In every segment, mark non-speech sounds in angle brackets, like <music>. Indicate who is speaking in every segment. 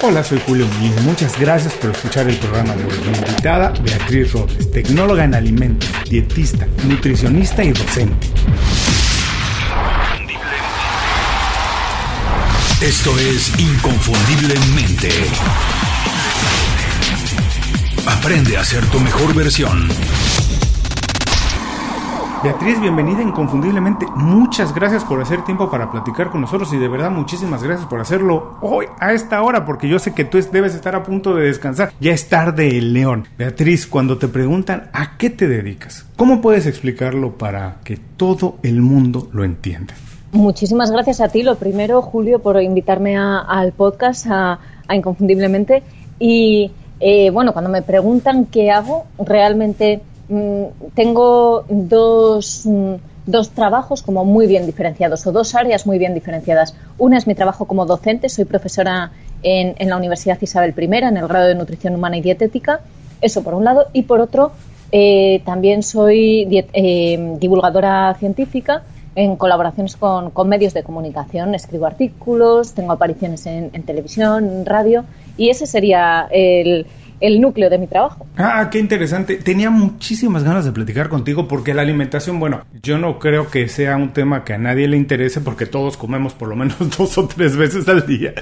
Speaker 1: Hola, soy Julio Muñiz. Muchas gracias por escuchar el programa de hoy. Mi invitada, Beatriz Robles, tecnóloga en alimentos, dietista, nutricionista y docente.
Speaker 2: Esto es Inconfundiblemente. Aprende a ser tu mejor versión.
Speaker 1: Beatriz, bienvenida inconfundiblemente. Muchas gracias por hacer tiempo para platicar con nosotros y de verdad muchísimas gracias por hacerlo hoy a esta hora porque yo sé que tú debes estar a punto de descansar. Ya es tarde el león. Beatriz, cuando te preguntan a qué te dedicas, ¿cómo puedes explicarlo para que todo el mundo lo entienda?
Speaker 3: Muchísimas gracias a ti, lo primero, Julio, por invitarme al podcast, a, Inconfundiblemente. Y eh, bueno, cuando me preguntan qué hago, realmente tengo dos, mm, dos trabajos como muy bien diferenciados o dos áreas muy bien diferenciadas. Una es mi trabajo como docente, soy profesora en, en la Universidad Isabel I, en el grado de Nutrición Humana y Dietética. Eso por un lado. Y por otro, eh, también soy eh, divulgadora científica en colaboraciones con, medios de comunicación. Escribo artículos, tengo apariciones en, en televisión, en radio, y ese sería el, el núcleo de mi trabajo.
Speaker 1: Ah, qué interesante. Tenía muchísimas ganas de platicar contigo porque la alimentación, bueno, yo no creo que sea un tema que a nadie le interese porque todos comemos por lo menos <laughs> dos o tres veces al día,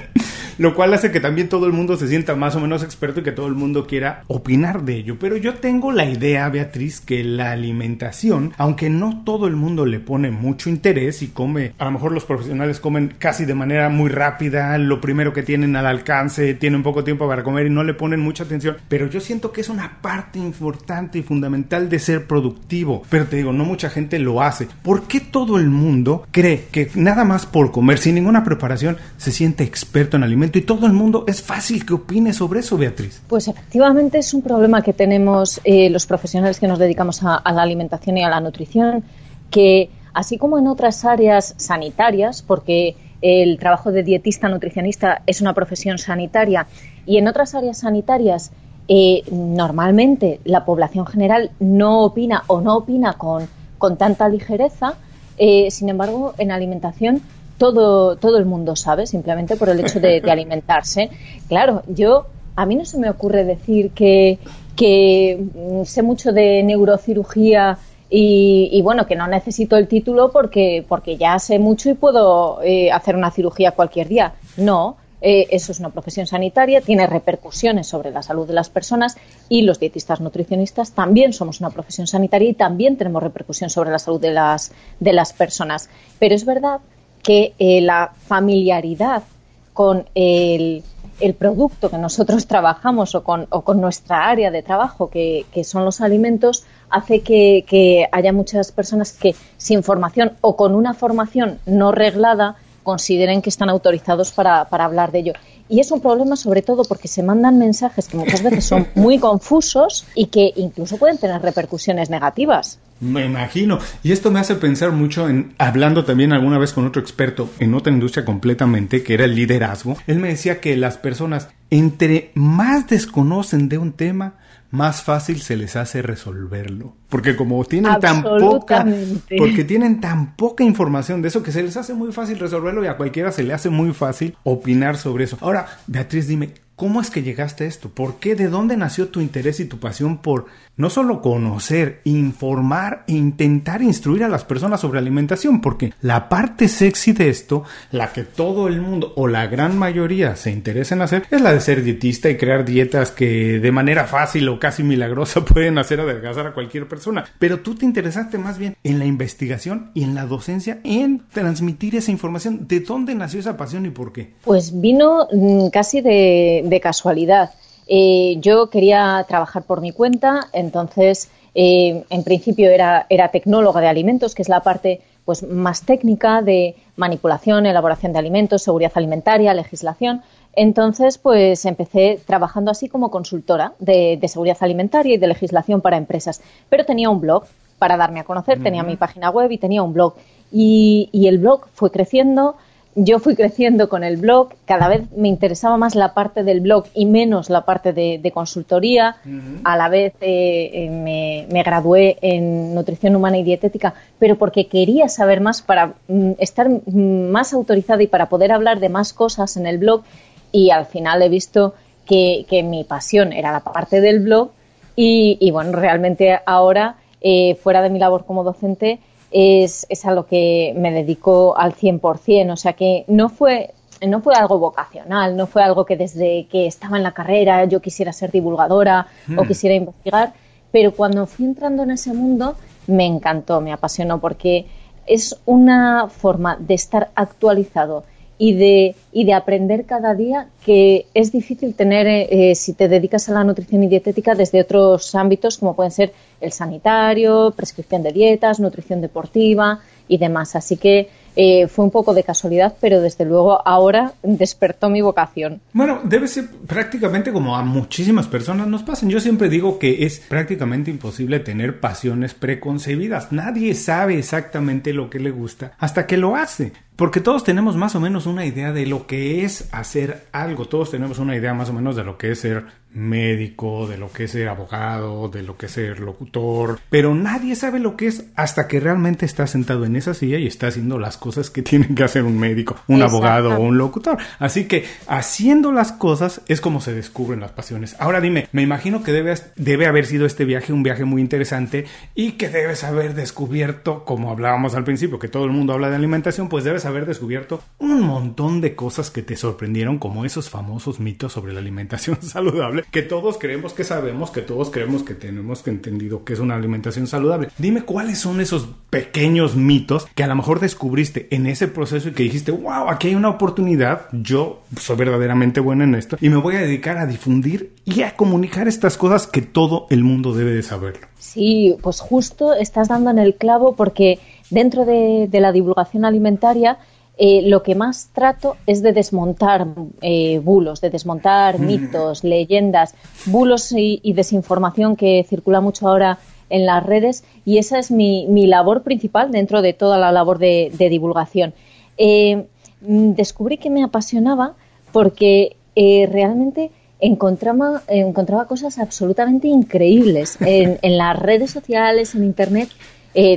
Speaker 1: lo cual hace que también todo el mundo se sienta más o menos experto y que todo el mundo quiera opinar de ello. Pero yo tengo la idea, Beatriz, que la alimentación, aunque no todo el mundo le pone mucho interés y come, a lo mejor los profesionales comen casi de manera muy rápida, lo primero que tienen al alcance, tienen poco tiempo para comer y no le ponen mucha atención pero yo siento que es una parte importante y fundamental de ser productivo. Pero te digo, no mucha gente lo hace. ¿Por qué todo el mundo cree que nada más por comer, sin ninguna preparación, se siente experto en alimento y todo el mundo es fácil que opine sobre eso, Beatriz?
Speaker 3: Pues efectivamente es un problema que tenemos eh, los profesionales que nos dedicamos a la alimentación y a la nutrición, que así como en otras áreas sanitarias, porque el trabajo de dietista nutricionista es una profesión sanitaria y en otras áreas sanitarias eh, normalmente la población general no opina o no opina con, con tanta ligereza, eh, sin embargo en alimentación todo, todo el mundo sabe simplemente por el hecho de, <laughs> alimentarse. Claro, yo a mí no se me ocurre decir que, que mm, sé mucho de neurocirugía y, bueno, que no necesito el título porque, porque ya sé mucho y puedo eh, hacer una cirugía cualquier día. No, eh, eso es una profesión sanitaria, tiene repercusiones sobre la salud de las personas y los dietistas nutricionistas también somos una profesión sanitaria y también tenemos repercusión sobre la salud de las, de las personas. Pero es verdad que eh, la familiaridad con el, el, producto que nosotros <laughs> trabajamos o con, o con nuestra área de trabajo, que, que son los alimentos, hace que, haya muchas personas que sin formación o con una formación no reglada consideren que están autorizados para, hablar de ello. Y es un problema sobre todo porque se mandan mensajes que muchas veces son <laughs> muy confusos y que incluso pueden tener repercusiones negativas.
Speaker 1: Me imagino. Y esto me hace pensar mucho en, hablando también alguna vez con otro experto en otra industria completamente, que era el liderazgo. Él me decía que las personas, entre más desconocen de un tema, más fácil se les hace resolverlo. Porque como tienen tan poca, porque tienen tan poca información de eso que se les hace muy fácil resolverlo y a cualquiera se le hace muy fácil opinar sobre eso. Ahora, Beatriz, dime, ¿Cómo es que llegaste a esto? ¿Por qué? ¿De dónde nació tu interés y tu pasión por no solo conocer, informar e intentar instruir a las personas sobre alimentación? Porque la parte sexy de esto, la que todo el mundo o la gran mayoría se interesa en hacer, es la de ser dietista y crear dietas que de manera fácil o casi milagrosa <laughs> pueden hacer adelgazar a cualquier persona. Pero tú te interesaste más bien en la investigación y en la docencia, en transmitir esa información. ¿De dónde nació esa pasión y por qué?
Speaker 3: Pues vino mm, casi de de casualidad. Eh, yo quería trabajar por mi cuenta, entonces eh, en principio era, era tecnóloga de alimentos, que es la parte pues más técnica de manipulación, elaboración de alimentos, seguridad alimentaria, legislación. Entonces, pues empecé trabajando así como consultora de, seguridad alimentaria y de legislación para empresas. Pero tenía un blog para darme a conocer, tenía mi página web y tenía un blog. y el blog fue creciendo, yo fui creciendo con el blog, cada vez me interesaba más la parte del blog y menos la parte de, consultoría. A la vez eh, eh, me, gradué en nutrición humana y dietética, pero porque quería saber más para mm, estar mm, más autorizada y para poder hablar de más cosas en el blog. y al final he visto que, mi pasión era la parte del blog y, bueno, realmente ahora, eh, fuera de mi labor como docente, es, es, a lo que me dedico al 100%. O sea que no fue, no fue algo vocacional, no fue algo que desde que estaba en la carrera yo quisiera ser divulgadora o hmm. quisiera investigar, pero cuando fui entrando en ese mundo me encantó, me apasionó porque es una forma de estar actualizado y de, y de aprender cada día que es difícil tener eh, si te dedicas a la nutrición y dietética desde otros ámbitos como pueden ser el sanitario, prescripción de dietas, nutrición deportiva y demás. Así que eh, fue un poco de casualidad, pero desde luego ahora despertó mi vocación.
Speaker 1: Bueno, debe ser prácticamente como a muchísimas personas nos pasan. Yo siempre digo que es prácticamente imposible tener pasiones preconcebidas. Nadie sabe exactamente lo que le gusta hasta que lo hace. Porque todos tenemos más o menos una idea de lo que es hacer algo. Todos tenemos una idea más o menos de lo que es ser médico, de lo que es ser abogado, de lo que es ser locutor, pero nadie sabe lo que es hasta que realmente está sentado en esa silla y está haciendo las cosas que <laughs> tienen que hacer un médico, un abogado o un locutor. Así que haciendo las cosas es como se descubren las pasiones. Ahora dime, me imagino que debe, debe haber sido este viaje un viaje muy interesante y que debes haber descubierto, como hablábamos al principio, que todo el mundo habla de alimentación, pues debes haber descubierto un montón de cosas que te sorprendieron, como esos famosos mitos sobre la alimentación <laughs> saludable que todos creemos que sabemos, que todos creemos que tenemos que entendido que es una alimentación saludable. Dime cuáles son esos pequeños mitos que a lo mejor descubriste en ese proceso y que dijiste, wow, aquí hay una oportunidad, yo soy verdaderamente buena en esto y me voy a dedicar a difundir y a comunicar estas cosas que todo el mundo debe de saberlo.
Speaker 3: Sí, pues justo estás dando en el clavo porque dentro de, de la divulgación alimentaria, eh, lo que más trato es de desmontar eh, bulos, de desmontar mm. mitos, leyendas, bulos y, desinformación que circula mucho ahora en las redes y esa es mi, labor principal dentro de toda la labor de, divulgación. Eh, descubrí que me apasionaba porque realmente encontraba, encontraba cosas absolutamente increíbles en, en las redes sociales, en Internet,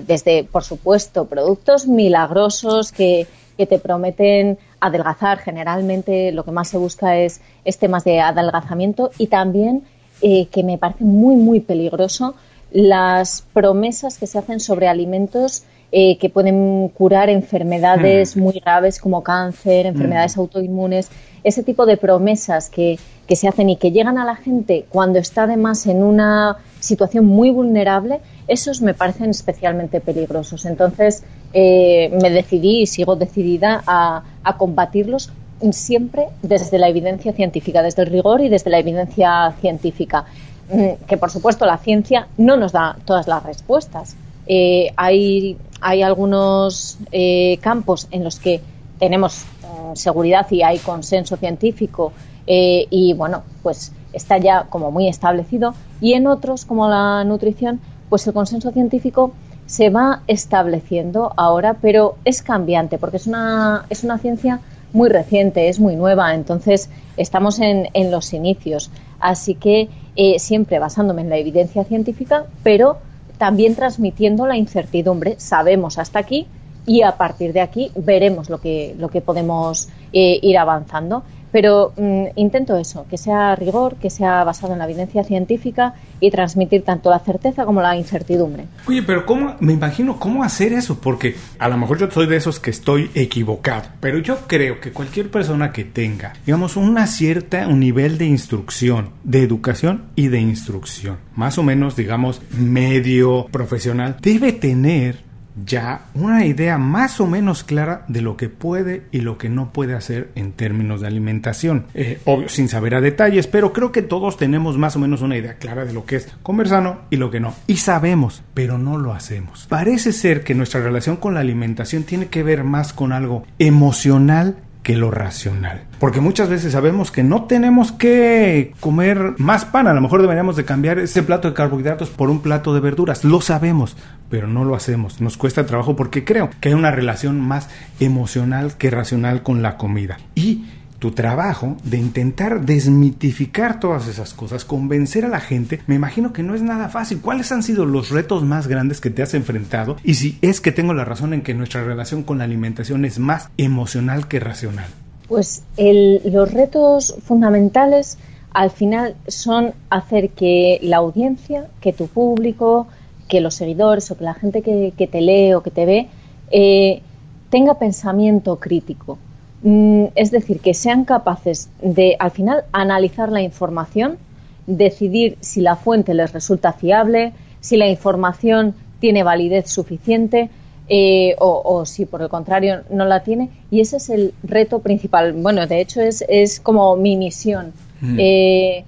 Speaker 3: desde, por supuesto, productos milagrosos que que te prometen adelgazar. Generalmente lo que más se busca es, temas de adelgazamiento y también eh, que me parece muy, muy peligroso las promesas que se hacen sobre alimentos eh, que pueden curar enfermedades hmm. muy graves como cáncer, enfermedades hmm. autoinmunes, ese tipo de promesas que, que se hacen y que llegan a la gente cuando está además en una situación muy vulnerable, esos me parecen especialmente peligrosos. Entonces eh, me decidí y sigo decidida a, combatirlos siempre desde la evidencia científica, desde el rigor y desde la evidencia científica. Mm, que por supuesto la ciencia no nos da todas las respuestas. Eh, hay, hay algunos eh, campos en los que tenemos seguridad y hay consenso científico y bueno, pues está ya como muy establecido y en otros como la nutrición pues el consenso científico se va estableciendo ahora, pero es cambiante porque es una, es una ciencia muy reciente, es muy nueva, entonces estamos en, en los inicios. Así que eh, siempre basándome en la evidencia científica, pero también transmitiendo la incertidumbre. Sabemos hasta aquí y a partir de aquí veremos lo que, lo que podemos eh, ir avanzando. Pero mm, intento eso, que sea rigor, que sea basado en la evidencia científica y transmitir tanto la certeza como la incertidumbre.
Speaker 1: Oye, pero ¿cómo? Me imagino cómo hacer eso, porque a lo mejor yo soy de esos que estoy equivocado, pero yo creo que cualquier persona que tenga, digamos, una cierta, un nivel de instrucción, de educación y de instrucción, más o menos, digamos, medio profesional, debe tener ya una idea más o menos clara de lo que puede y lo que no puede hacer en términos de alimentación. Eh, obvio, sin saber a detalles, pero creo que todos tenemos más o menos una idea clara de lo que es comer sano y lo que no. Y sabemos, pero no lo hacemos. Parece ser que nuestra relación con la alimentación tiene que ver más con algo emocional que lo racional. Porque muchas veces sabemos que no tenemos que comer más pan, a lo mejor deberíamos de cambiar ese plato de carbohidratos por un plato de verduras, lo sabemos, pero no lo hacemos, nos cuesta trabajo porque creo que hay una relación más emocional que racional con la comida. Y tu trabajo de intentar desmitificar todas esas cosas, convencer a la gente, me imagino que no es nada fácil. ¿Cuáles han sido los retos más grandes que te has enfrentado? Y si es que tengo la razón en que nuestra relación con la alimentación es más emocional que racional.
Speaker 3: Pues los retos fundamentales al final son hacer que la audiencia, que tu público, que los seguidores o que la gente que, te lee o que te ve eh, tenga pensamiento crítico. Mm, es decir, que sean capaces de, al final, analizar la información, decidir si la fuente les resulta fiable, si la información tiene validez suficiente eh, o, si por el contrario no la tiene. Y ese es el reto principal. Bueno, de hecho es, es como mi misión. Mm. Eh,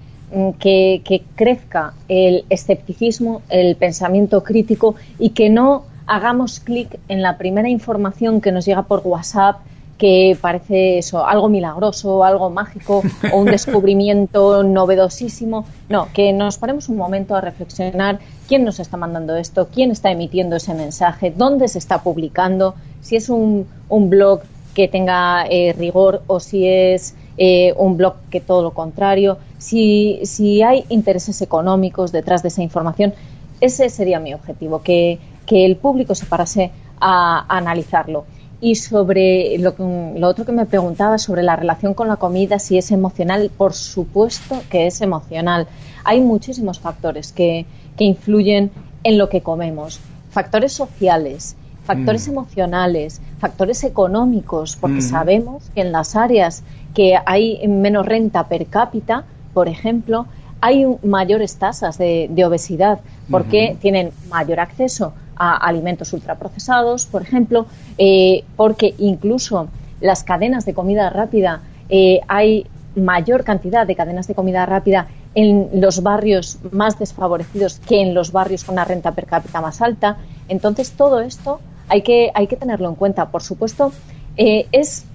Speaker 3: que, que, crezca el escepticismo, el pensamiento crítico y que no hagamos clic en la primera información que nos llega por WhatsApp que parece eso, algo milagroso, algo mágico o un <laughs> descubrimiento novedosísimo. No, que nos paremos un momento a reflexionar quién nos está mandando esto, quién está emitiendo ese mensaje, dónde se está publicando, si es un, un blog que tenga eh, rigor o si es eh, un blog que todo lo contrario, si, si hay intereses económicos detrás de esa información. Ese sería mi objetivo, que, que el público se parase a analizarlo. Y sobre lo, lo, otro que me preguntaba sobre la relación con la comida, si es emocional, por supuesto que es emocional. Hay muchísimos factores que, que influyen en lo que comemos. Factores sociales, factores mm. emocionales, factores económicos, porque mm. sabemos que en las áreas que hay menos renta per cápita, por ejemplo, hay mayores tasas de, obesidad porque tienen mayor acceso a alimentos ultraprocesados, por ejemplo, eh, porque incluso las cadenas de comida rápida, eh, hay mayor cantidad de cadenas de comida rápida en los barrios más desfavorecidos que en los barrios con una renta per cápita más alta. Entonces, todo esto hay que, hay que tenerlo en cuenta. Por supuesto, eh, es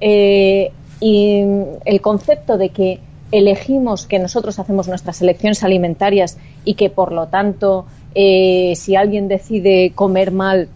Speaker 3: el concepto de que elegimos que nosotros hacemos nuestras elecciones alimentarias y que, por lo tanto, eh, si alguien decide comer mal,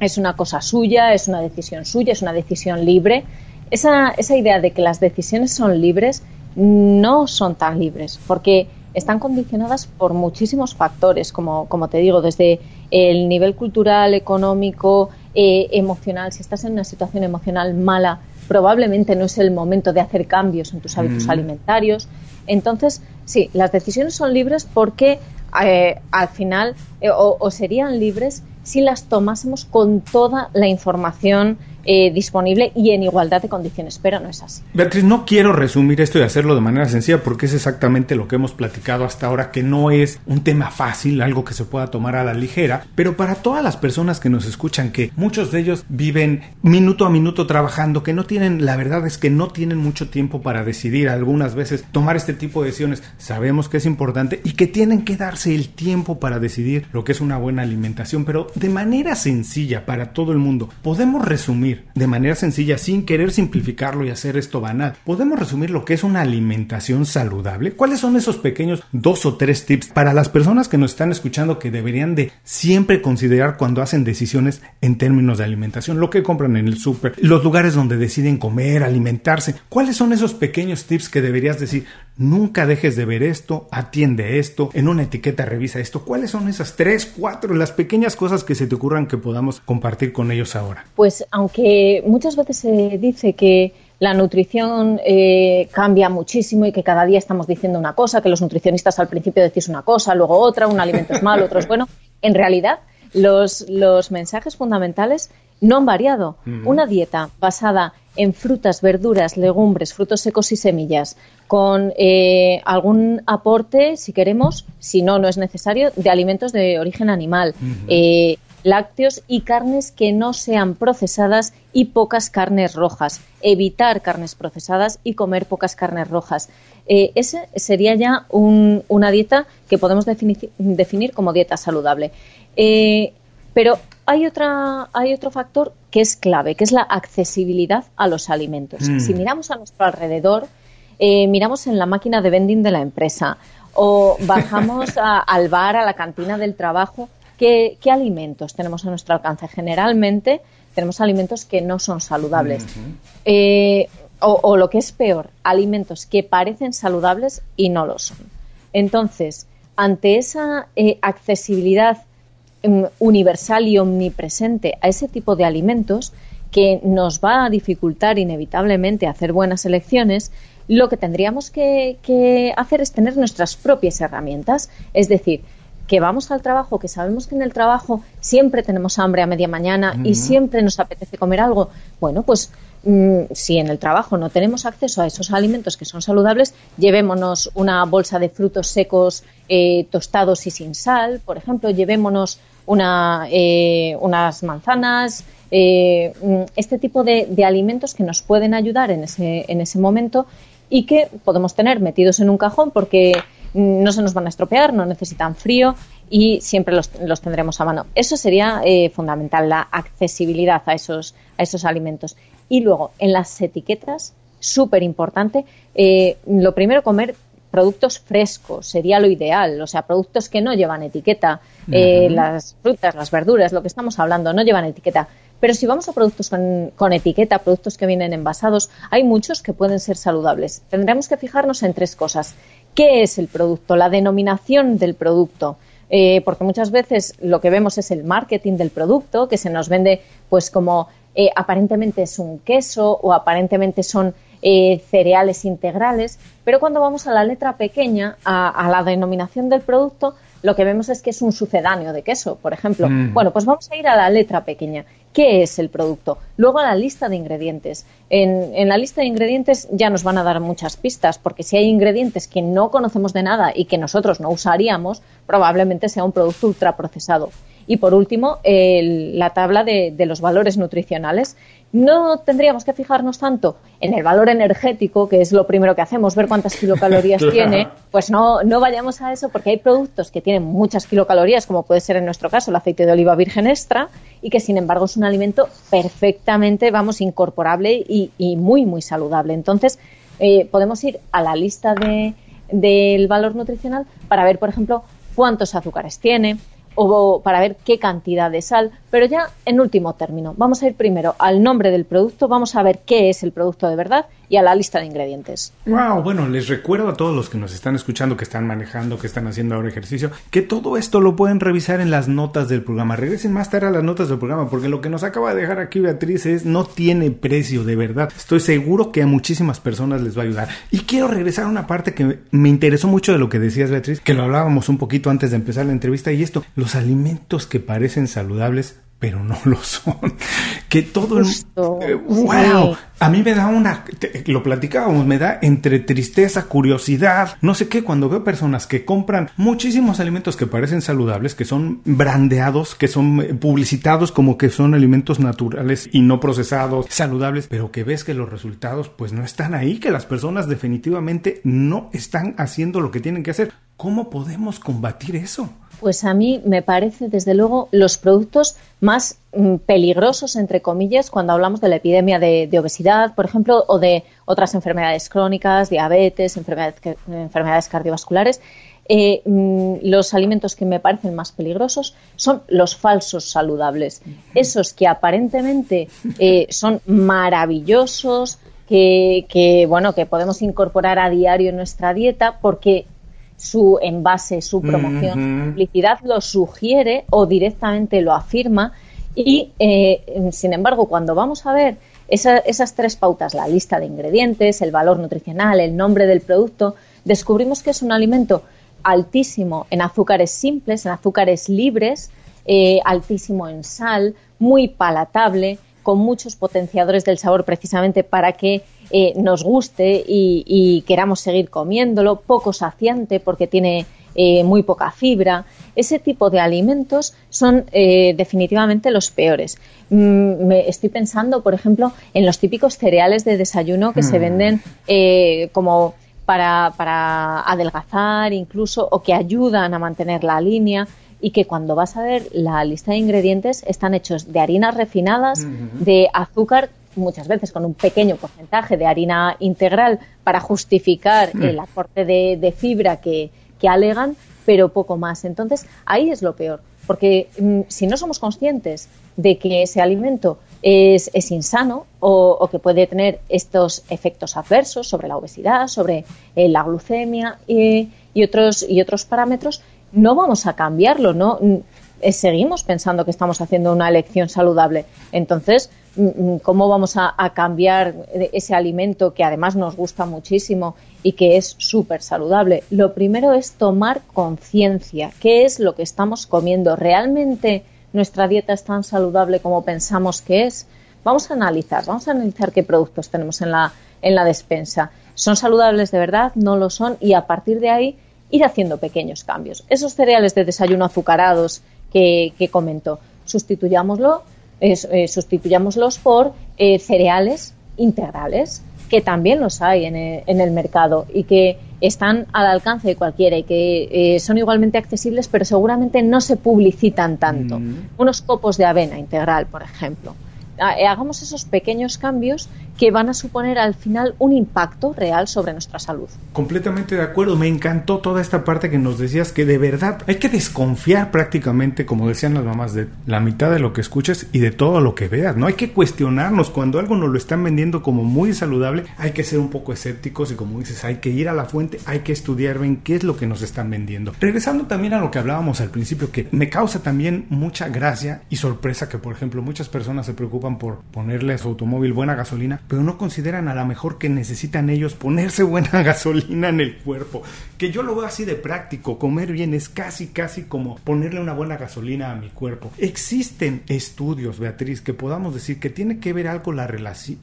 Speaker 3: es una cosa suya, es una decisión suya, es una decisión libre. Esa, esa idea de que las decisiones son libres no son tan libres, porque están condicionadas por muchísimos factores, como, como te digo, desde el nivel cultural, económico, eh, emocional. Si estás en una situación emocional mala, probablemente no es el momento de hacer cambios en tus hábitos mm. alimentarios. Entonces, sí, las decisiones son libres porque eh, al final eh, o, serían libres si las tomásemos con toda la información eh, disponible y en igualdad de condiciones, pero no es así.
Speaker 1: Beatriz, no quiero resumir esto y hacerlo de manera sencilla porque es exactamente lo que hemos platicado hasta ahora, que no es un tema fácil, algo que se pueda tomar a la ligera, pero para todas las personas que nos escuchan, que muchos de ellos viven minuto a minuto trabajando, que no tienen, la verdad es que no tienen mucho tiempo para decidir algunas veces tomar este tipo de decisiones, sabemos que es importante y que tienen que darse el tiempo para decidir lo que es una buena alimentación, pero de manera sencilla para todo el mundo, podemos resumir de manera sencilla, sin querer simplificarlo y hacer esto banal, podemos resumir lo que es una alimentación saludable. ¿Cuáles son esos pequeños dos o tres tips para las personas que nos están escuchando que deberían de siempre considerar cuando hacen decisiones en términos de alimentación? Lo que compran en el súper, los lugares donde deciden comer, alimentarse. ¿Cuáles son esos pequeños tips que deberías decir? Nunca dejes de ver esto, atiende esto, en una etiqueta revisa esto. ¿Cuáles son esas tres, cuatro, las pequeñas cosas que se te ocurran que podamos compartir con ellos ahora?
Speaker 3: Pues aunque muchas veces se dice que la nutrición eh, cambia muchísimo y que cada día estamos diciendo una cosa, que los nutricionistas al principio decís una cosa, luego otra, un alimento es malo, otro es bueno. <laughs> En realidad, los, los mensajes fundamentales no han variado. Una dieta basada en frutas, verduras, legumbres, frutos secos y semillas, con eh, algún aporte, si queremos, si no, no es necesario, de alimentos de origen animal, eh, lácteos y carnes que no sean procesadas y pocas carnes rojas. Evitar carnes procesadas y comer pocas carnes rojas. Eh, ese sería ya una dieta que podemos definir, definir como dieta saludable. Pero hay, otra, hay otro factor que es clave, que es la accesibilidad a los alimentos. Mm. Si miramos a nuestro alrededor, eh, miramos en la máquina de vending de la empresa o bajamos <laughs> al bar, a la cantina del trabajo, ¿qué, alimentos tenemos a nuestro alcance? Generalmente tenemos alimentos que no son saludables. Eh, o, lo que es peor, alimentos que parecen saludables y no lo son. Entonces, ante esa eh, accesibilidad universal y omnipresente a ese tipo de alimentos, que nos va a dificultar inevitablemente hacer buenas elecciones, lo que tendríamos que, hacer es tener nuestras propias herramientas. Es decir, que vamos al trabajo, que sabemos que en el trabajo siempre tenemos hambre a media mañana y siempre nos apetece comer algo. Bueno, pues mm, si en el trabajo no tenemos acceso a esos alimentos que son saludables, llevémonos una bolsa de frutos secos eh, tostados y sin sal, por ejemplo, llevémonos eh, unas manzanas, eh, mm, este tipo de, alimentos que nos pueden ayudar en ese, en ese momento y que podemos tener metidos en un cajón porque no se nos van a estropear, no necesitan frío y siempre los, tendremos a mano. Eso sería fundamental, la accesibilidad a esos alimentos. Y luego, en las etiquetas, súper importante, eh, lo primero, comer productos frescos sería lo ideal, o sea, productos que no llevan etiqueta, eh, las frutas, las verduras, lo que estamos hablando, no llevan etiqueta. Pero si vamos a productos con, etiqueta, productos que vienen envasados, hay muchos que pueden ser saludables. Tendremos que fijarnos en tres cosas. ¿Qué es el producto? La denominación del producto. Eh, porque muchas veces lo que vemos es el marketing del producto, que se nos vende pues como eh, aparentemente es un queso o aparentemente son eh, cereales integrales, pero cuando vamos a la letra pequeña, a, la denominación del producto, lo que vemos es que es un sucedáneo de queso, por ejemplo. Mm. Bueno, pues vamos a ir a la letra pequeña qué es el producto. Luego a la lista de ingredientes. En, la lista de ingredientes ya nos van a dar muchas pistas, porque si hay ingredientes que no conocemos de nada y que nosotros no usaríamos, probablemente sea un producto ultraprocesado. Y por último, la tabla de, los valores nutricionales. No tendríamos que fijarnos tanto en el valor energético, que es lo primero que hacemos, ver cuántas kilocalorías <laughs> tiene, pues no, no vayamos a eso porque hay productos que tienen muchas kilocalorías, como puede ser en nuestro caso el aceite de oliva virgen extra, y que sin embargo es un alimento perfectamente, vamos, incorporable y, muy, muy saludable. Entonces, eh, podemos ir a la lista de, del valor nutricional para ver, por ejemplo, cuántos azúcares tiene, o para ver qué cantidad de sal, pero ya en último término. Vamos a ir primero al nombre del producto, vamos a ver qué es el producto de verdad y a la lista de ingredientes.
Speaker 1: Wow, bueno, les recuerdo a todos los que nos están escuchando, que están manejando, que están haciendo ahora ejercicio, que todo esto lo pueden revisar en las notas del programa. Regresen más tarde a las notas del programa, porque lo que nos acaba de dejar aquí Beatriz es no tiene precio, de verdad. Estoy seguro que a muchísimas personas les va a ayudar. Y quiero regresar a una parte que me interesó mucho de lo que decías, Beatriz, que lo hablábamos un poquito antes de empezar la entrevista, y esto, los alimentos que parecen saludables pero no lo son. <laughs> Que todo el... Eh, ¡Wow! A mí me da una... lo platicábamos, me da entre tristeza, curiosidad, no sé qué, cuando veo personas que compran muchísimos alimentos que parecen saludables, que son brandeados, que son eh, publicitados como que son alimentos naturales y no procesados, saludables, pero que ves que los resultados pues no están ahí, que las personas definitivamente no están haciendo lo que tienen que hacer. ¿Cómo podemos combatir eso?
Speaker 3: Pues a mí me parece, desde luego, los productos más mm, peligrosos, entre comillas, cuando hablamos de la epidemia de, obesidad, por ejemplo, o de otras enfermedades crónicas, diabetes, enfermedades, cardiovasculares. Eh, mm, los alimentos que me parecen más peligrosos son los falsos saludables. Esos que aparentemente eh, son maravillosos, que, que, bueno, que podemos incorporar a diario en nuestra dieta porque su envase, su promoción, su publicidad lo sugiere o directamente lo afirma y, eh, sin embargo, cuando vamos a ver esas tres pautas, la lista de ingredientes, el valor nutricional, el nombre del producto, descubrimos que es un alimento altísimo en azúcares simples, en azúcares libres, eh, altísimo en sal, muy palatable, con muchos potenciadores del sabor precisamente para que eh, nos guste y, queramos seguir comiéndolo, poco saciante porque tiene eh, muy poca fibra. Ese tipo de alimentos son eh, definitivamente los peores. Mm, me estoy pensando, por ejemplo, en los típicos cereales de desayuno que se mm. venden como para, para adelgazar incluso o que ayudan a mantener la línea y que cuando vas a ver la lista de ingredientes están hechos de harinas refinadas, de azúcar muchas veces con un pequeño porcentaje de harina integral para justificar mm. el aporte de, fibra que, alegan, pero poco más. Entonces, ahí es lo peor, porque mm, si no somos conscientes de que ese alimento es, insano o, que puede tener estos efectos adversos sobre la obesidad, sobre eh, la glucemia y, otros, y otros parámetros, no vamos a cambiarlo, ¿no? Mm, eh, seguimos pensando que estamos haciendo una elección saludable. Entonces, mm, mm, cómo vamos a, cambiar ese alimento que además nos gusta muchísimo y que es súper saludable. Lo primero es tomar conciencia. ¿Qué es lo que estamos comiendo? ¿Realmente nuestra dieta es tan saludable como pensamos que es? Vamos a analizar, vamos a analizar qué productos tenemos en la, en la despensa. ¿Son saludables de verdad? ¿No lo son? Y a partir de ahí ir haciendo pequeños cambios. Esos cereales de desayuno azucarados que, que comento, sustituyámoslo, eh, sustituyámoslos por eh, cereales integrales, que también los hay en el, mercado y que están al alcance de cualquiera y que eh, son igualmente accesibles, pero seguramente no se publicitan tanto. Mm. Unos copos de avena integral, por ejemplo. Hagamos esos pequeños cambios que van a suponer al final un impacto real sobre nuestra salud.
Speaker 1: Completamente de acuerdo, me encantó toda esta parte que nos decías que de verdad hay que desconfiar prácticamente, como decían las mamás, de la mitad de lo que escuches y de todo lo que veas, no hay que cuestionarnos cuando algo nos lo están vendiendo como muy saludable, hay que ser un poco escépticos y como dices, hay que ir a la fuente, hay que estudiar bien qué es lo que nos están vendiendo. Regresando también a lo que hablábamos al principio, que me causa también mucha gracia y sorpresa que por ejemplo muchas personas se preocupan por ponerle a su automóvil buena gasolina, pero no consideran a lo mejor que necesitan ellos ponerse <laughs> buena gasolina en el cuerpo. Que yo lo veo así de práctico, comer bien es casi, casi como ponerle una buena gasolina a mi cuerpo. Existen estudios, Beatriz, que podamos decir que tiene que ver algo la,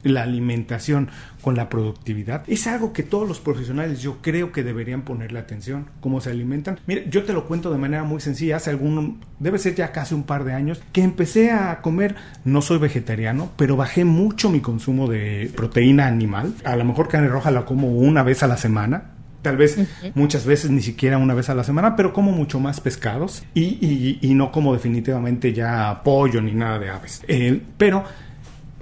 Speaker 1: la alimentación con la productividad. Es algo que todos los profesionales yo creo que deberían ponerle atención, cómo se alimentan. Mire, yo te lo cuento de manera muy sencilla, hace algún, debe ser ya casi un par de años, que empecé a comer, no soy vegetariano, pero bajé mucho mi consumo de proteína animal. A lo mejor carne roja la como una vez a la semana, tal vez muchas veces ni siquiera una vez a la semana, pero como mucho más pescados y, y, no como definitivamente ya pollo ni nada de aves. Eh, pero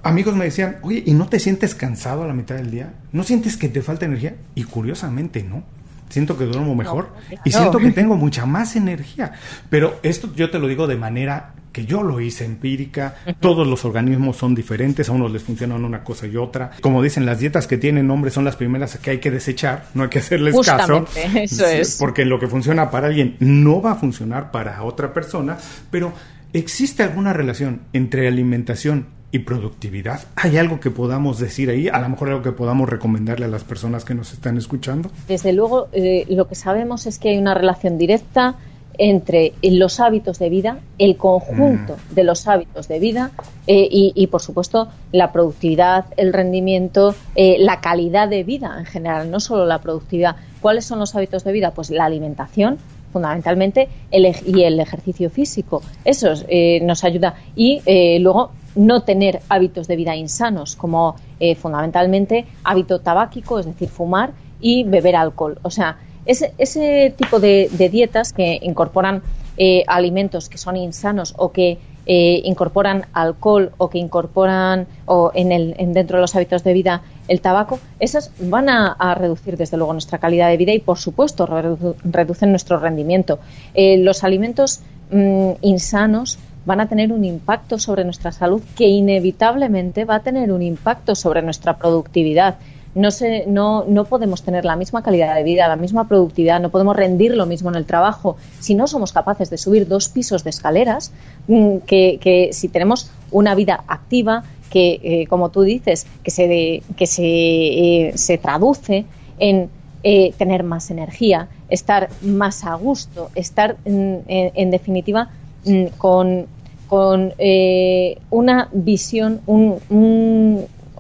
Speaker 1: amigos me decían, oye, ¿y no te sientes cansado a la mitad del día? ¿No sientes que te falta energía? Y curiosamente, ¿no? Siento que duermo mejor y siento que tengo mucha más energía. Pero esto yo te lo digo de manera que yo lo hice empírica. Todos los organismos son diferentes, a unos les funcionan una cosa y otra. Como dicen, las dietas que tienen nombre son las primeras que hay que desechar, no hay que hacerles caso.
Speaker 3: Eso es.
Speaker 1: Porque lo que funciona para alguien no va a funcionar para otra persona, pero ¿existe alguna relación entre alimentación y productividad. ¿Hay algo que podamos decir ahí? A lo mejor algo que podamos recomendarle a las personas que nos están escuchando.
Speaker 3: Desde luego, eh, lo que sabemos es que hay una relación directa entre los hábitos de vida, el conjunto mm. de los hábitos de vida eh, y, por supuesto, la productividad, el rendimiento, eh, la calidad de vida en general, no solo la productividad. ¿Cuáles son los hábitos de vida? Pues la alimentación, fundamentalmente, y el ejercicio físico. Eso nos ayuda. Y luego no tener hábitos de vida insanos, como eh, fundamentalmente hábito tabáquico, es decir, fumar y beber alcohol. O sea, ese, ese tipo de, dietas que incorporan eh, alimentos que son insanos o que eh, incorporan alcohol o que incorporan o en el, dentro de los hábitos de vida el tabaco, esas van a, reducir desde luego nuestra calidad de vida y por supuesto reducen nuestro rendimiento. los alimentos mm, insanos van a tener un impacto sobre nuestra salud que inevitablemente va a tener un impacto sobre nuestra productividad. No, se, no, no podemos tener la misma calidad de vida, la misma productividad, no podemos rendir lo mismo en el trabajo si no somos capaces de subir dos pisos de escaleras, mm, que, si tenemos una vida activa, que, eh, como tú dices, que se, que se, eh, se traduce en eh, tener más energía, estar más a gusto, estar, mm, en definitiva, mm, con con eh, una visión, un,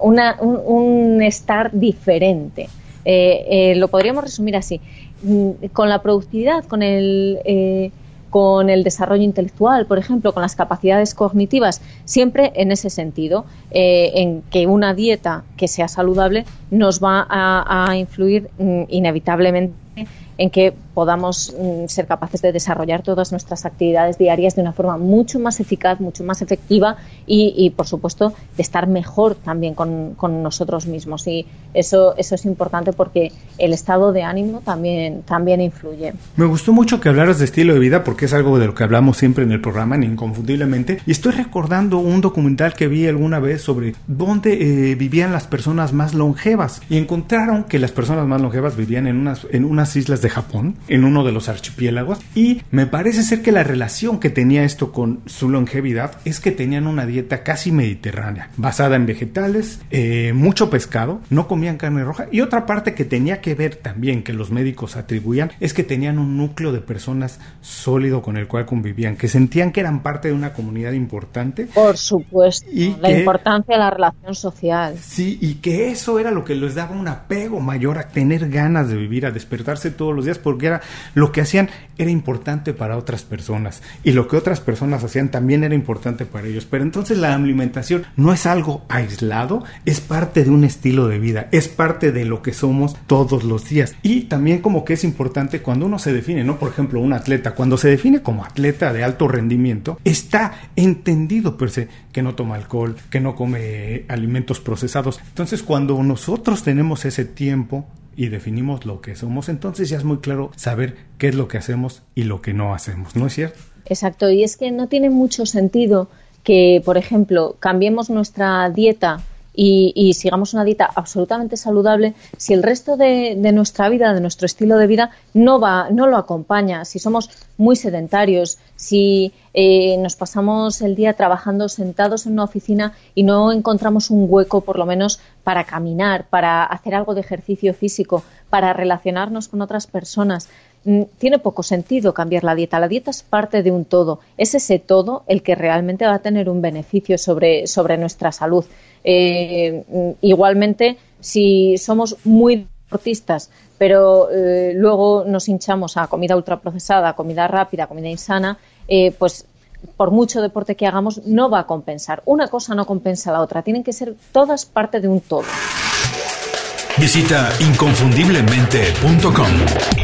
Speaker 3: un, estar diferente. Eh, eh, lo podríamos resumir así. Mm, con la productividad, con el, con el desarrollo intelectual, por ejemplo, con las capacidades cognitivas, siempre en ese sentido, en que una dieta que sea saludable nos va a, a influir mm, inevitablemente en que podamos mm, ser capaces de desarrollar todas nuestras actividades diarias de una forma mucho más eficaz, mucho más efectiva y, por supuesto, de estar mejor también con, nosotros mismos. Y eso, eso es importante porque el estado de ánimo también, también influye.
Speaker 1: Me gustó mucho que hablaras de estilo de vida porque es algo de lo que hablamos siempre en el programa, inconfundiblemente. Y estoy recordando un documental que vi alguna vez sobre dónde eh, vivían las personas más longevas y encontraron que las personas más longevas vivían en unas, en unas islas de Japón, en uno de los archipiélagos, y me parece ser que la relación que tenía esto con su longevidad es que tenían una dieta casi mediterránea, basada en vegetales, eh, mucho pescado, no comían carne roja, y otra parte que tenía que ver también, que los médicos atribuían, es que tenían un núcleo de personas sólido con el cual convivían, que sentían que eran parte de una comunidad importante.
Speaker 3: Por supuesto, y la importancia de la relación social.
Speaker 1: Sí, y que eso era lo que les daba un apego mayor a tener ganas de vivir, a despertarse todos los días, porque era lo que hacían era importante para otras personas y lo que otras personas hacían también era importante para ellos. Pero entonces la alimentación no es algo aislado, es parte de un estilo de vida, es parte de lo que somos todos los días. Y también como que es importante cuando uno se define, ¿no? Por ejemplo, un atleta, cuando se define como atleta de alto rendimiento, está entendido per se que no toma alcohol, que no come alimentos procesados. Entonces, cuando nosotros tenemos ese tiempo y definimos lo que somos, entonces ya es muy claro saber qué es lo que hacemos y lo que no hacemos, ¿no es cierto?
Speaker 3: Exacto, y es que no tiene mucho sentido que, por ejemplo, cambiemos nuestra dieta y, sigamos una dieta absolutamente saludable si el resto de, nuestra vida, de nuestro estilo de vida, no va, no lo acompaña, si somos muy sedentarios, si eh, nos pasamos el día trabajando sentados en una oficina y no encontramos un hueco, por lo menos, para caminar, para hacer algo de ejercicio físico, para relacionarnos con otras personas. Mm, tiene poco sentido cambiar la dieta. La dieta es parte de un todo. Es ese todo el que realmente va a tener un beneficio sobre, sobre nuestra salud. Eh, igualmente, si somos muy deportistas, pero eh, luego nos hinchamos a comida ultraprocesada, comida rápida, comida insana, eh, pues por mucho deporte que hagamos, no va a compensar. Una cosa no compensa la otra. Tienen que ser todas parte de un todo.
Speaker 2: Visita inconfundiblemente.com.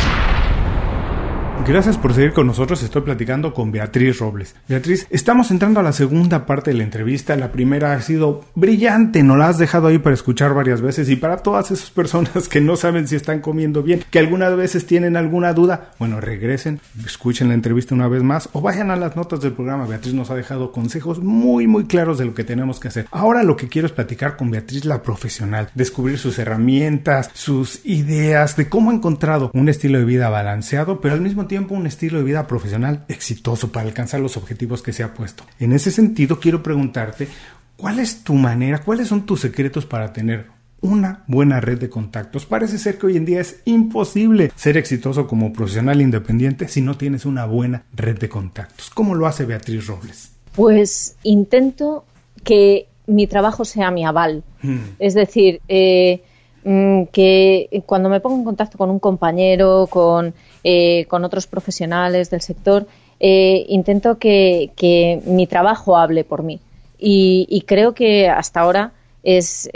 Speaker 1: Gracias por seguir con nosotros. Estoy platicando con Beatriz Robles. Beatriz, estamos entrando a la segunda parte de la entrevista. La primera ha sido brillante, nos la has dejado ahí para escuchar varias veces. Y para todas esas <laughs> personas que no saben si están comiendo bien, que algunas veces tienen alguna duda, bueno, regresen, escuchen la entrevista una vez más o vayan a las notas del programa. Beatriz nos ha dejado consejos muy, muy claros de lo que tenemos que hacer. Ahora lo que quiero es platicar con Beatriz, la profesional, descubrir sus herramientas, sus ideas, de cómo ha encontrado un estilo de vida balanceado, pero al mismo tiempo tiempo un estilo de vida profesional exitoso para alcanzar los objetivos que se ha puesto. En ese sentido, quiero preguntarte, ¿cuál es tu manera, cuáles son tus secretos para tener una buena red de contactos. Parece ser que hoy en día es imposible ser exitoso como profesional independiente si no tienes una buena red de contactos. ¿Cómo lo hace Beatriz Robles?
Speaker 3: Pues intento que mi trabajo sea mi aval. Hmm. Es decir, eh, que cuando me pongo en contacto con un compañero, con eh, con otros profesionales del sector, eh, intento que, mi trabajo hable por mí. Y, creo que hasta ahora es,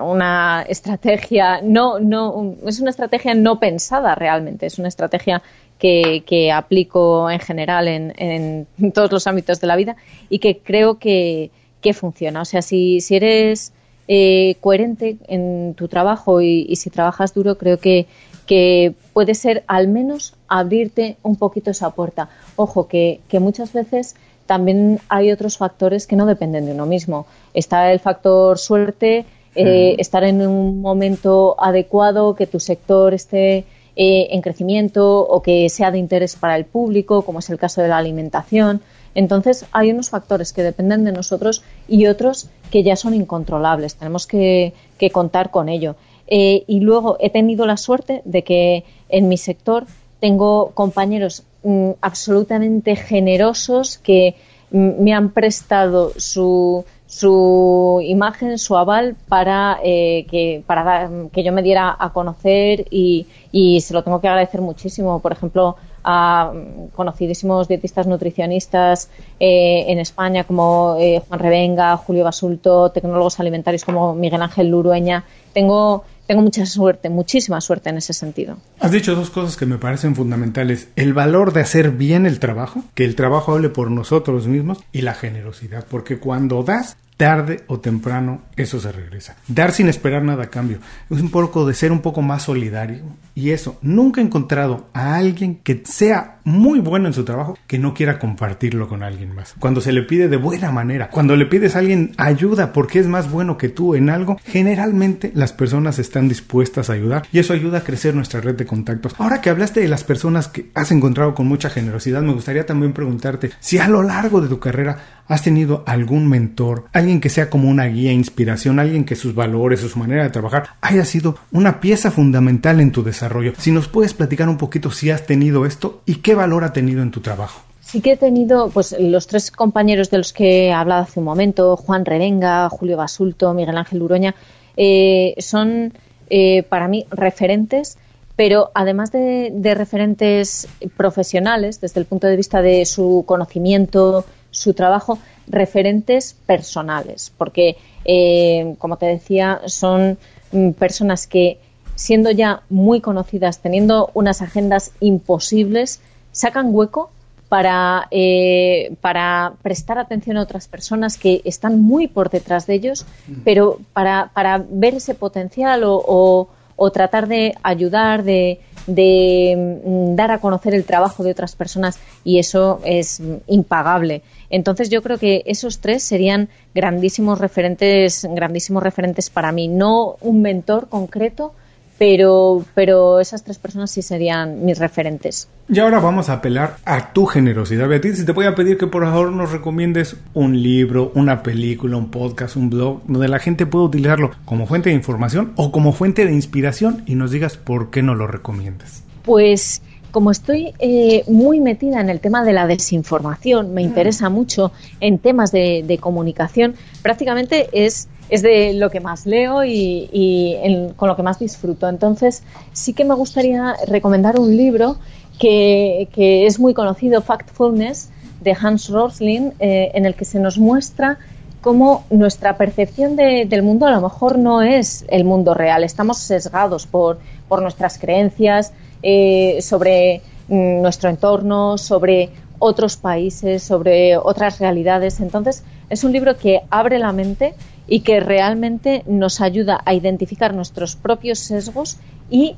Speaker 3: una estrategia no, no, es una estrategia no pensada realmente, es una estrategia que, aplico en general en, <laughs> todos los ámbitos de la vida y que creo que, funciona. O sea, si, si eres eh, coherente en tu trabajo y, si trabajas duro, creo que, que puede ser al menos abrirte un poquito esa puerta. Ojo, que, muchas veces también hay otros factores que no dependen de uno mismo. Está el factor suerte, eh, estar en un momento adecuado, que tu sector esté eh, en crecimiento o que sea de interés para el público, como es el caso de la alimentación. Entonces, hay unos factores que dependen de nosotros y otros que ya son incontrolables. Tenemos que contar con ello. Eh, y luego he tenido la suerte de que en mi sector tengo compañeros mm, absolutamente generosos que mm, me han prestado su, su imagen, su aval para, eh, que, para que yo me diera a conocer y, y, se lo tengo que agradecer muchísimo. Por ejemplo, a mm, conocidísimos dietistas nutricionistas eh, en España como Juan Revenga, Julio Basulto, tecnólogos alimentarios como Miguel Ángel Lurueña. Tengo tengo mucha suerte, muchísima suerte en ese sentido.
Speaker 1: Has dicho dos cosas que me parecen fundamentales. El valor de hacer bien el trabajo, que el trabajo hable por nosotros mismos, y la generosidad, porque cuando das, tarde o temprano eso se regresa. Dar sin esperar nada a cambio. Es un poco de ser un poco más solidario. Y eso, nunca he encontrado a alguien que sea muy bueno en su trabajo que no quiera compartirlo con alguien más. Cuando se le pide de buena manera, cuando le pides a alguien ayuda porque es más bueno que tú en algo, generalmente las personas están dispuestas a ayudar y eso ayuda a crecer nuestra red de contactos. Ahora que hablaste de las personas que has encontrado con mucha generosidad, me gustaría también preguntarte si a lo largo de tu carrera ¿Has tenido algún mentor, alguien que sea como una guía, inspiración, alguien que sus valores o su manera de trabajar haya sido una pieza fundamental en tu desarrollo? Si nos puedes platicar un poquito si has tenido esto y qué valor ha tenido en tu trabajo.
Speaker 3: Sí que he tenido, pues los tres compañeros de los que he hablado hace un momento, Juan Revenga, Julio Basulto, Miguel Ángel Uroña, eh, son eh, para mí referentes, pero además de, referentes profesionales, desde el punto de vista de su conocimiento, su trabajo referentes personales, porque, eh, como te decía, son mm, personas que, siendo ya muy conocidas, teniendo unas agendas imposibles, sacan hueco para, eh, para prestar atención a otras personas que están muy por detrás de ellos, pero para, para ver ese potencial o, o tratar de ayudar, de, de mm, dar a conocer el trabajo de otras personas y eso es impagable. Entonces yo creo que esos tres serían grandísimos referentes, grandísimos referentes para mí. No un mentor concreto, pero, pero esas tres personas sí serían mis referentes.
Speaker 1: Y ahora vamos a apelar a tu generosidad, Beatriz. Te voy a pedir que por favor nos recomiendes un libro, una película, un podcast, un blog, donde la gente pueda utilizarlo como fuente de información o como fuente de inspiración y nos digas por qué no lo recomiendas.
Speaker 3: Pues como estoy eh, muy metida en el tema de la desinformación, me interesa mucho en temas de, comunicación, prácticamente es, es de lo que más leo y, con lo que más disfruto. Entonces, sí que me gustaría recomendar un libro que, es muy conocido, Factfulness, de Hans Rosling, eh, en el que se nos muestra cómo nuestra percepción del mundo a lo mejor no es el mundo real. Estamos sesgados por, por nuestras creencias, eh, sobre mm, nuestro entorno, sobre otros países, sobre otras realidades. Entonces, es un libro que abre la mente y que realmente nos ayuda a identificar nuestros propios sesgos y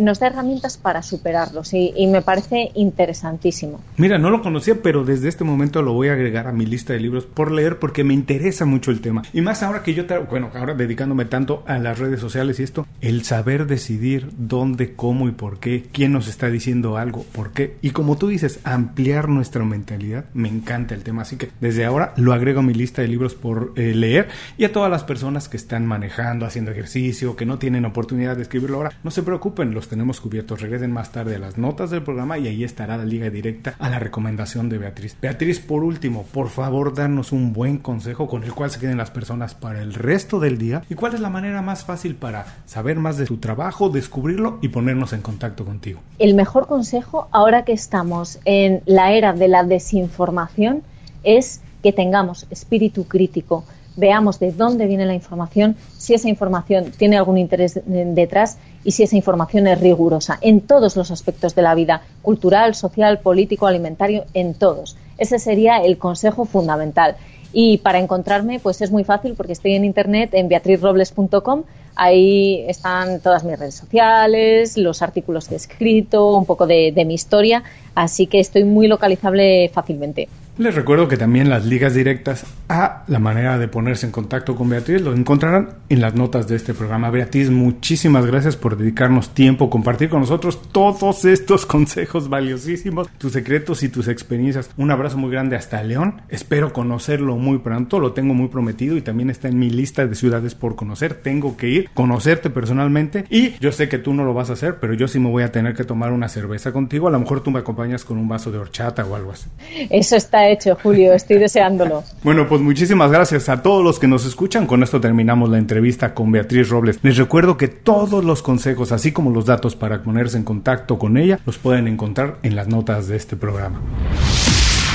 Speaker 3: nos da herramientas para superarlos y, me parece interesantísimo.
Speaker 1: Mira, no lo conocía, pero desde este momento lo voy a agregar a mi lista de libros por leer porque me interesa mucho el tema. Y más ahora que yo, bueno, ahora dedicándome tanto a las redes sociales y esto, el saber decidir dónde, cómo y por qué, quién nos está diciendo algo, por qué. Y como tú dices, ampliar nuestra mentalidad, me encanta el tema. Así que desde ahora lo agrego a mi lista de libros por eh, leer y a todas las personas que están manejando, haciendo ejercicio, que no tienen oportunidad de escribirlo ahora, no se preocupen los tenemos cubiertos. Regresen más tarde a las notas del programa y ahí estará la liga directa a la recomendación de Beatriz. Beatriz, por último, por favor, darnos un buen consejo con el cual se queden las personas para el resto del día y cuál es la manera más fácil para saber más de su trabajo, descubrirlo y ponernos en contacto contigo.
Speaker 3: El mejor consejo, ahora que estamos en la era de la desinformación, es que tengamos espíritu crítico, veamos de dónde viene la información, si esa información tiene algún interés detrás y si esa información es rigurosa en todos los aspectos de la vida, cultural, social, político, alimentario, en todos. Ese sería el consejo fundamental. Y para encontrarme, pues es muy fácil porque estoy en internet en beatrizrobles.com. Ahí están todas mis redes sociales, los artículos que he escrito, un poco de, de mi historia. Así que estoy muy localizable fácilmente.
Speaker 1: Les recuerdo que también las ligas directas a la manera de ponerse en contacto con Beatriz lo encontrarán en las notas de este programa. Beatriz, muchísimas gracias por dedicarnos tiempo, compartir con nosotros todos estos <laughs> consejos valiosísimos, tus secretos y tus experiencias. Un abrazo muy grande hasta León. Espero conocerlo muy pronto, lo tengo muy prometido y también está en mi lista de ciudades por conocer. Tengo que ir, conocerte personalmente y yo sé que tú no lo vas a hacer, pero yo sí me voy a tener que tomar una cerveza contigo. A lo mejor tú me acompañas con un vaso de horchata o algo así.
Speaker 3: Eso está hecho, Julio. Estoy deseándolo.
Speaker 1: bueno, pues muchísimas gracias a todos los que nos escuchan. Con esto terminamos la entrevista con Beatriz Robles. Les recuerdo que todos los consejos, así como los datos para ponerse en contacto con ella, los pueden encontrar en las notas de este programa.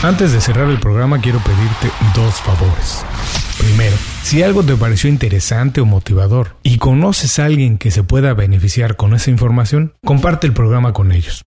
Speaker 2: Antes de cerrar el programa, quiero pedirte dos favores. Primero, si algo te pareció interesante o motivador y conoces a alguien que se pueda beneficiar con esa información, comparte el programa con ellos.